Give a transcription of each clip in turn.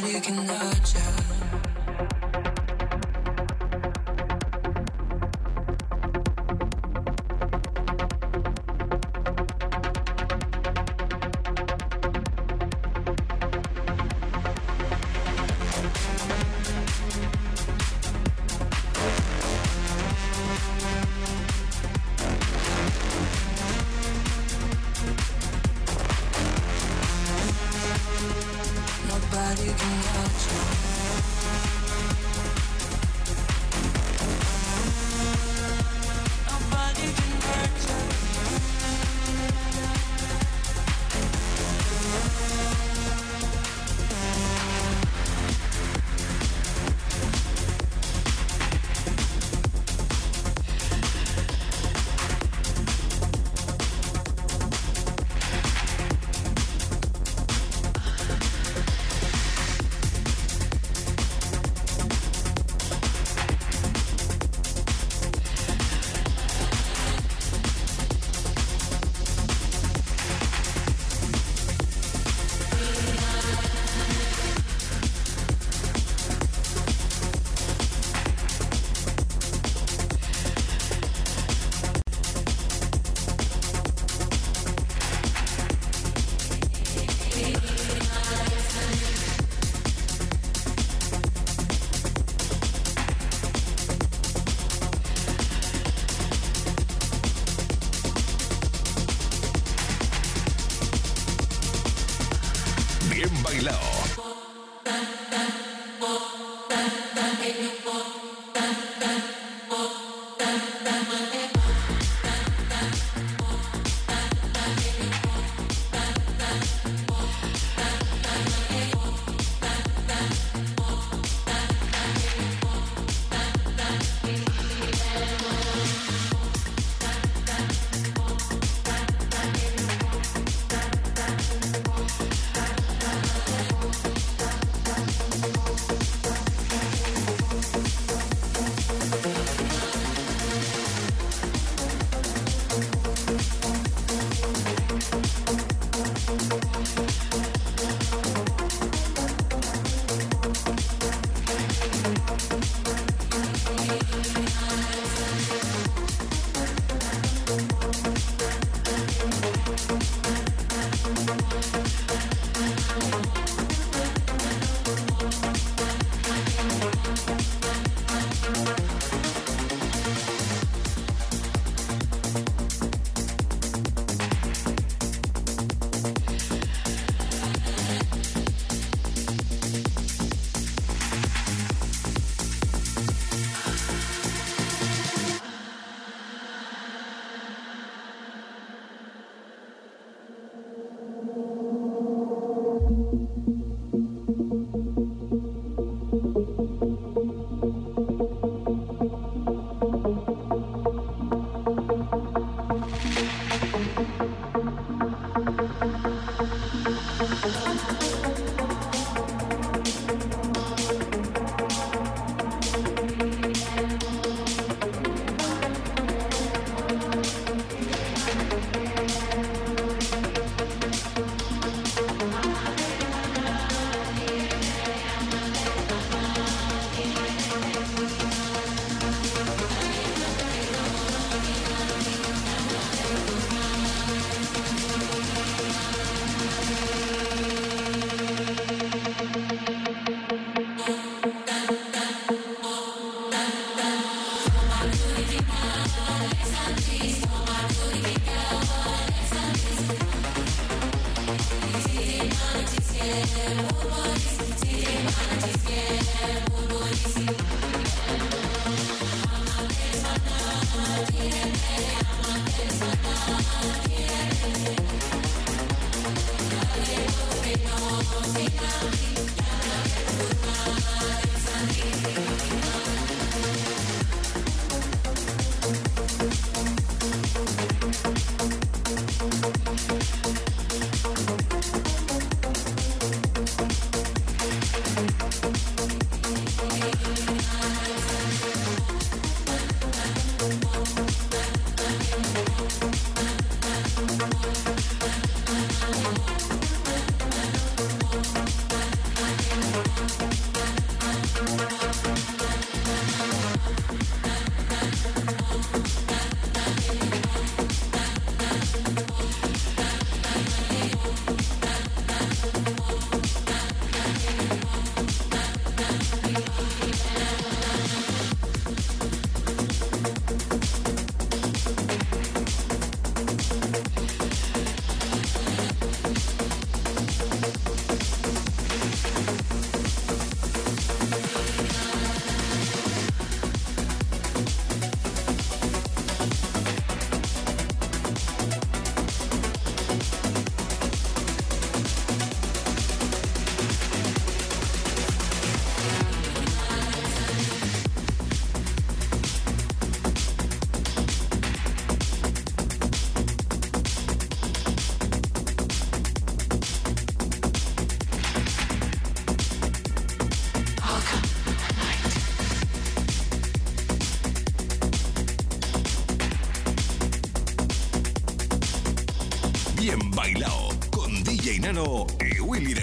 Nobody can hurt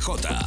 Jota.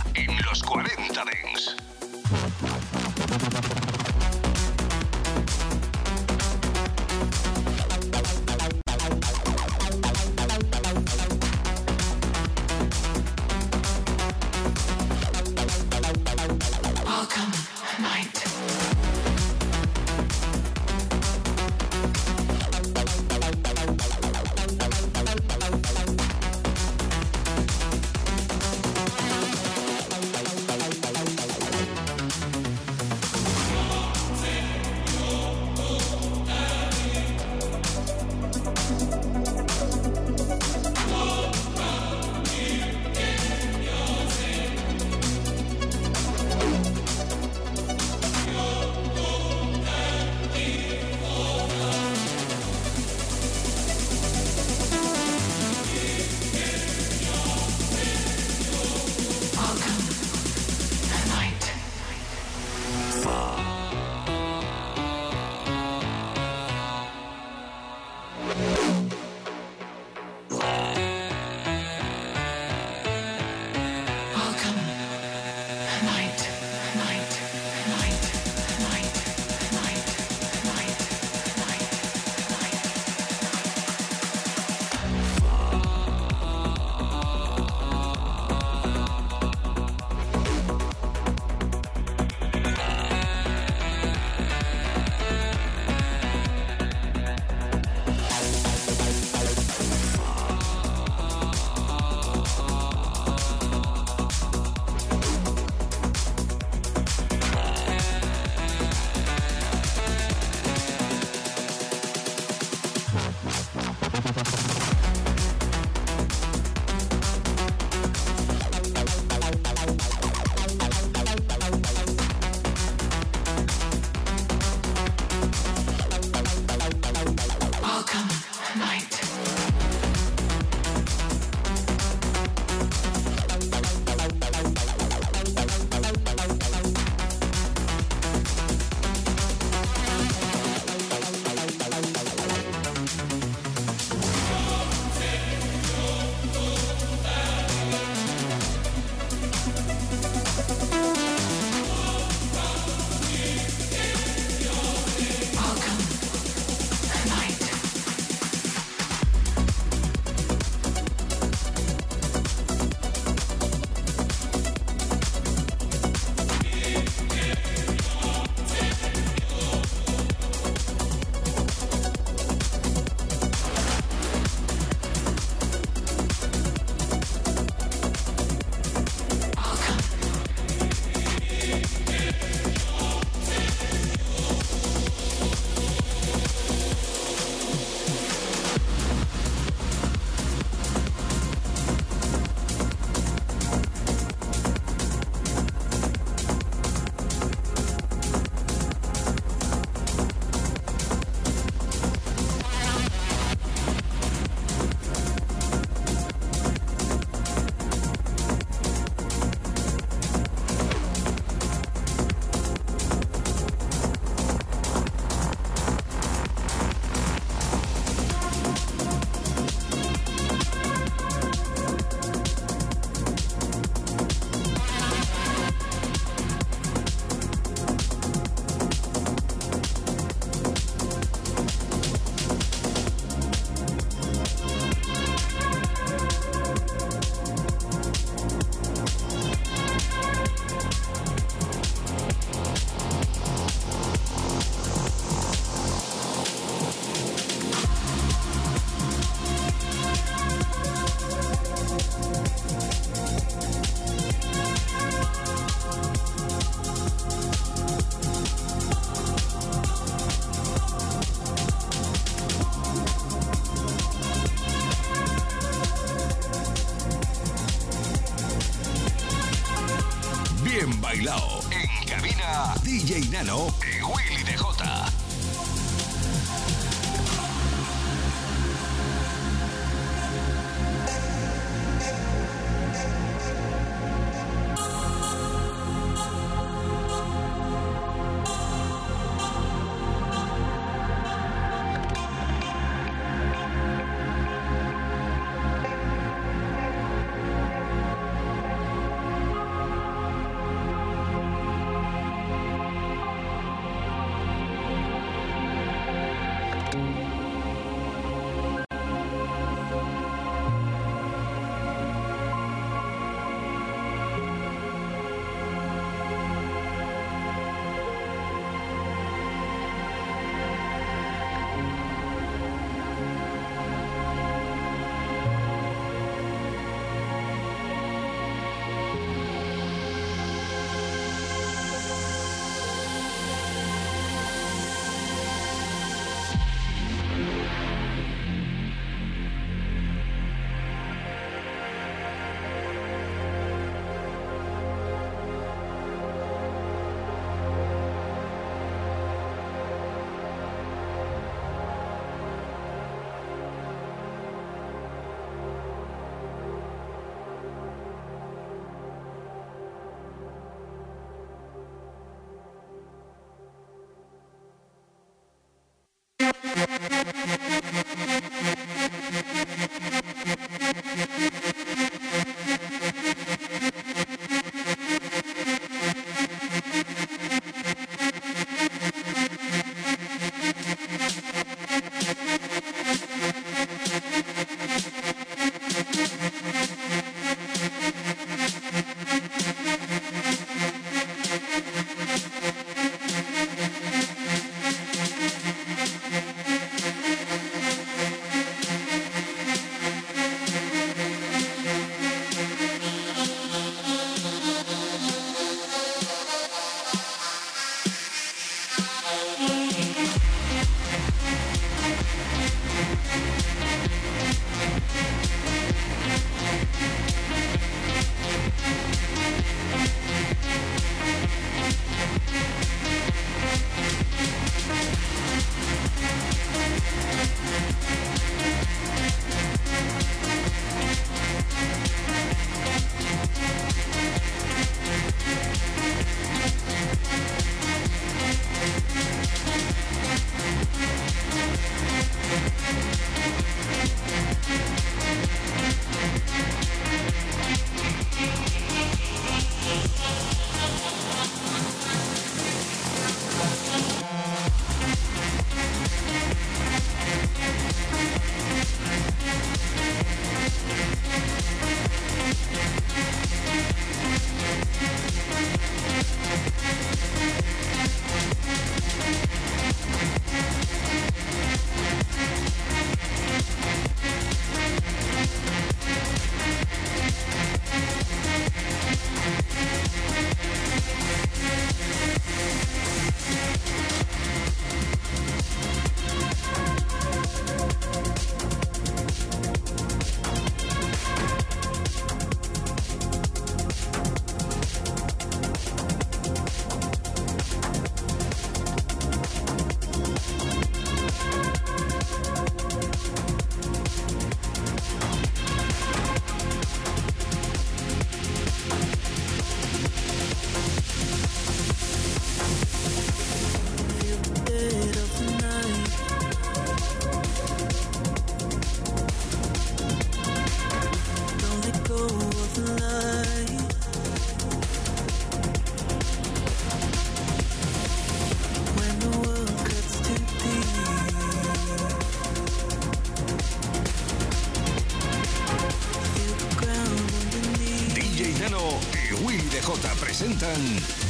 DJ presentan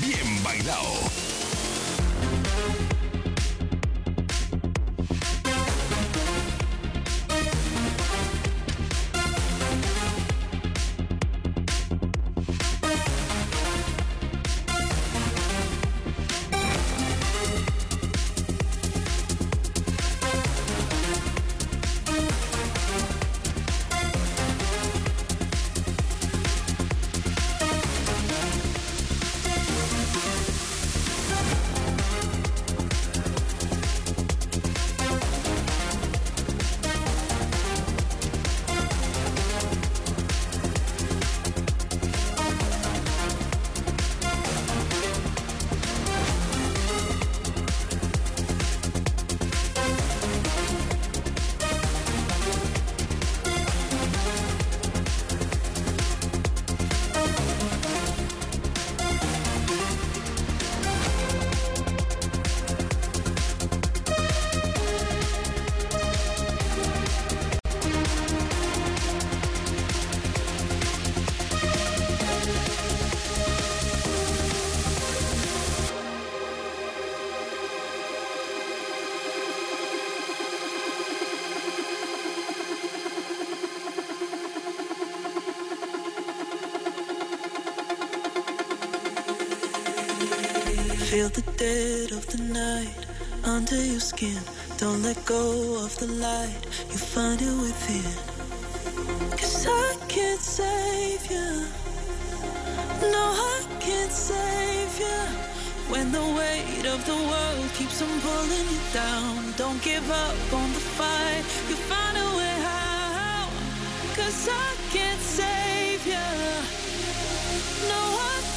Bien Bailao. Under your skin. Don't let go of the light, you find it within. Cause I can't save you. No, I can't save you. When the weight of the world keeps on pulling you down, don't give up on the fight. You find a way out. Cause I can't save you. No, I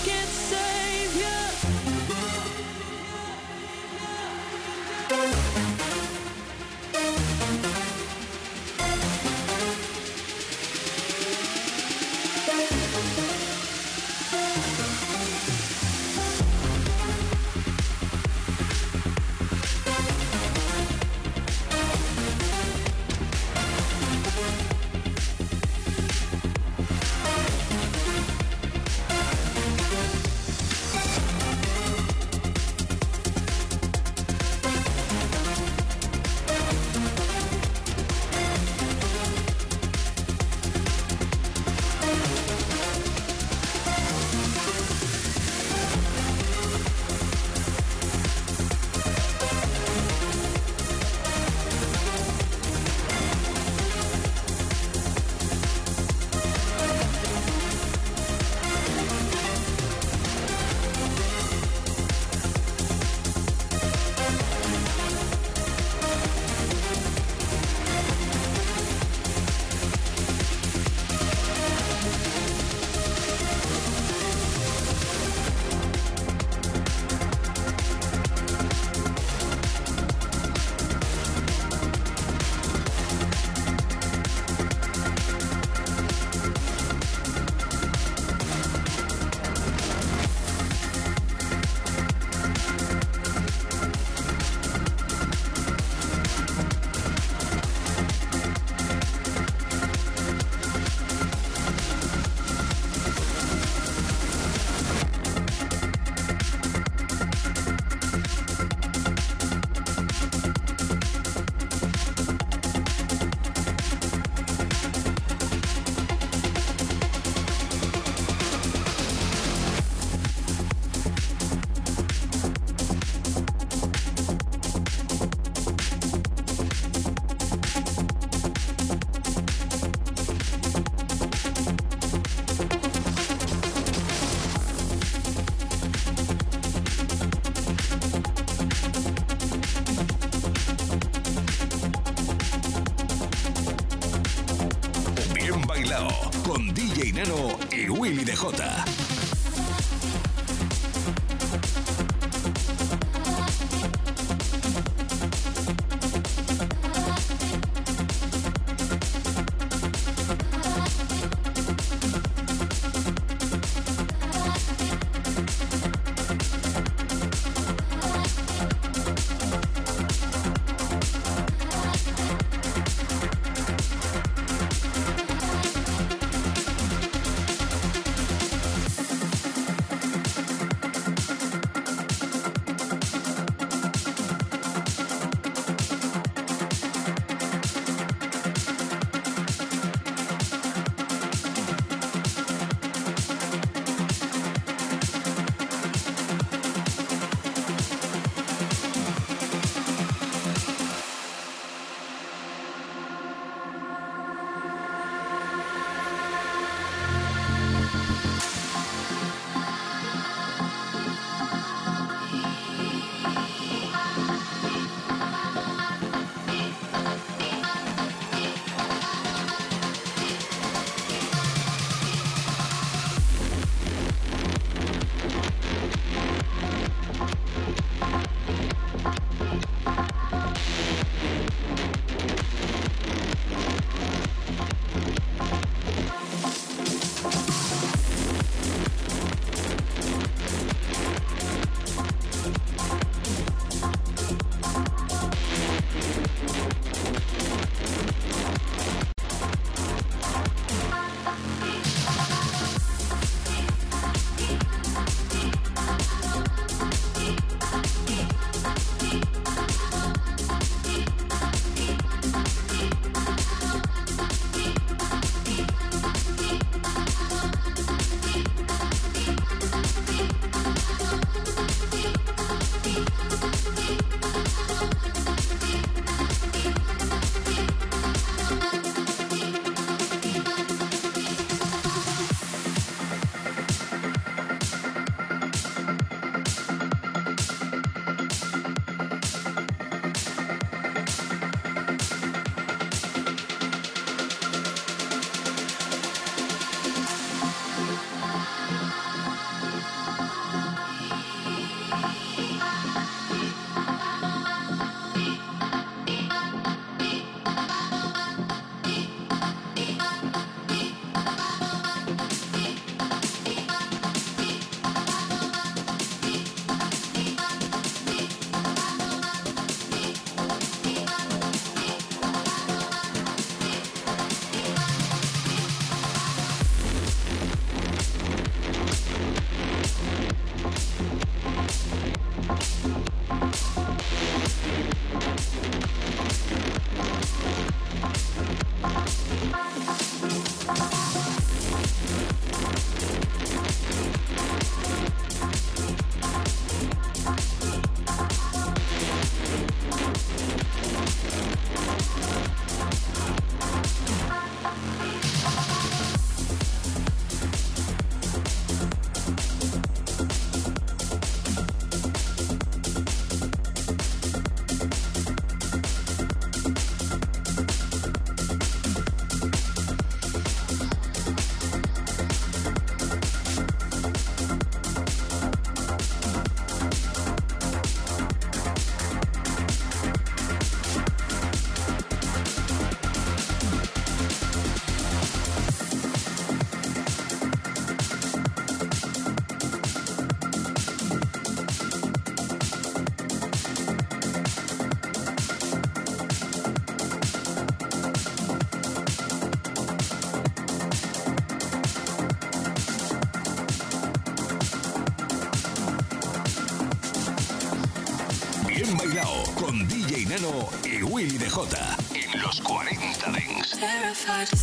Dents.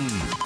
Salomón.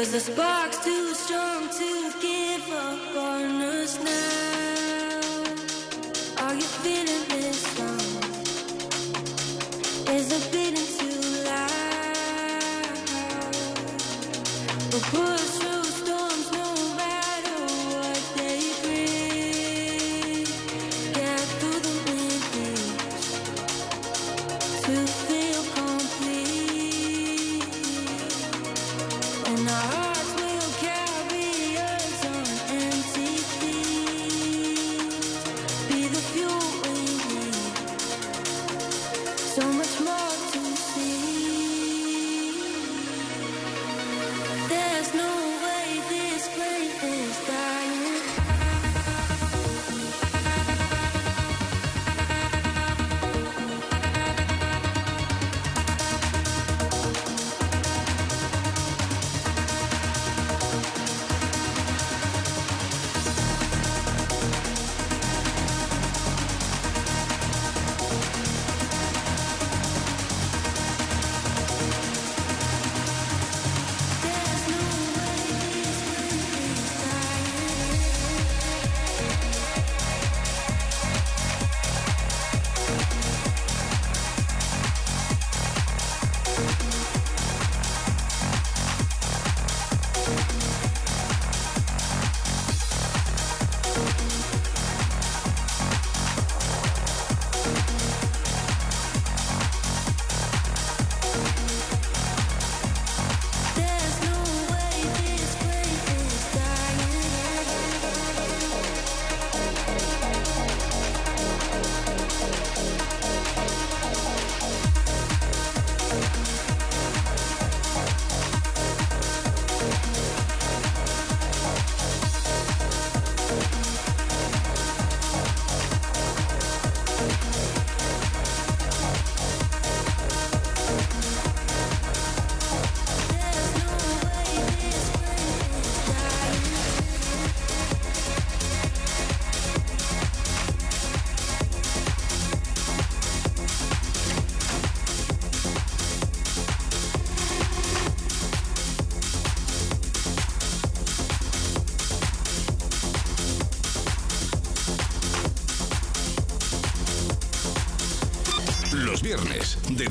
Was the spark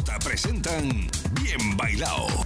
Presentan Bien Bailao.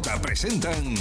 J presentan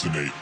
resonate.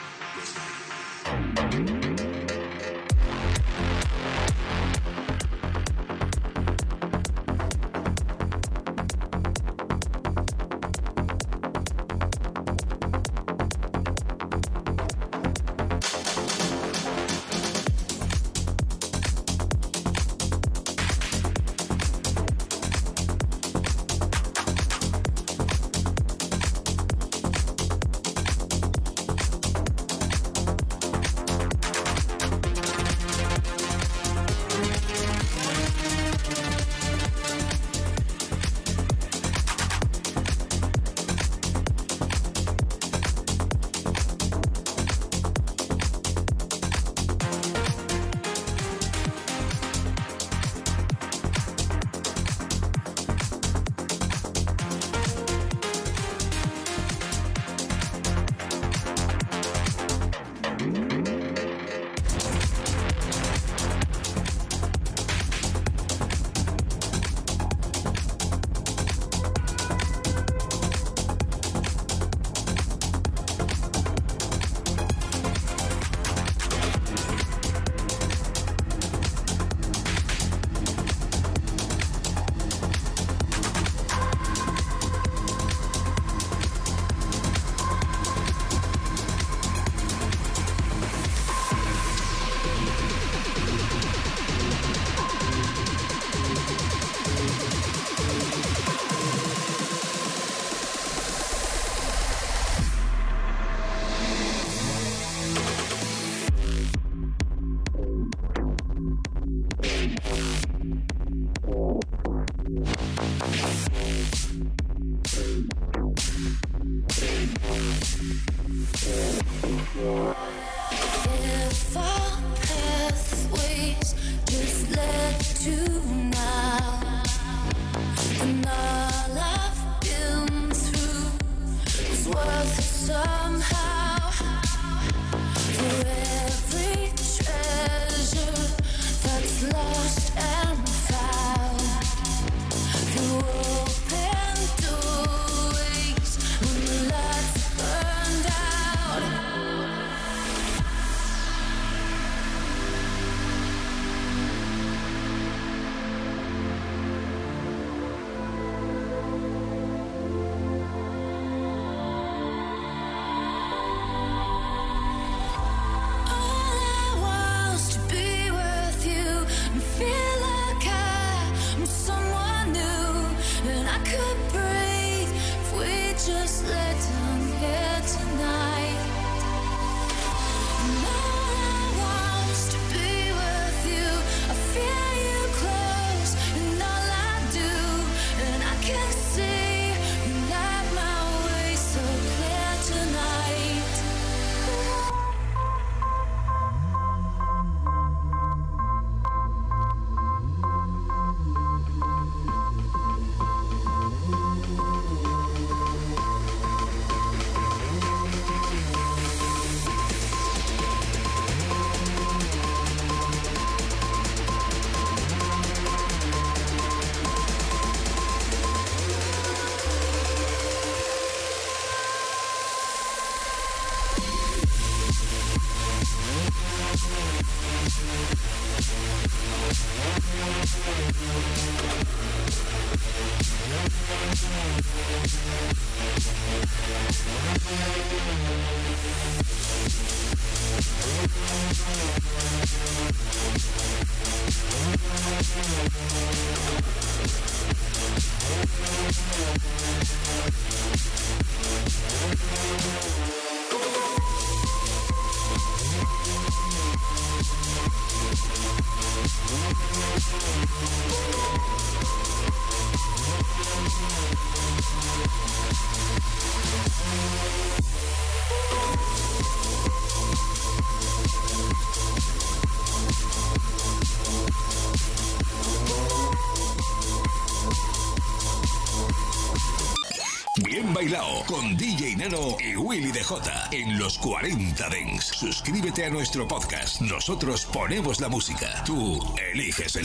Y Willy DJ en los 40 Dents. Suscríbete a nuestro podcast. Nosotros ponemos la música. Tú eliges el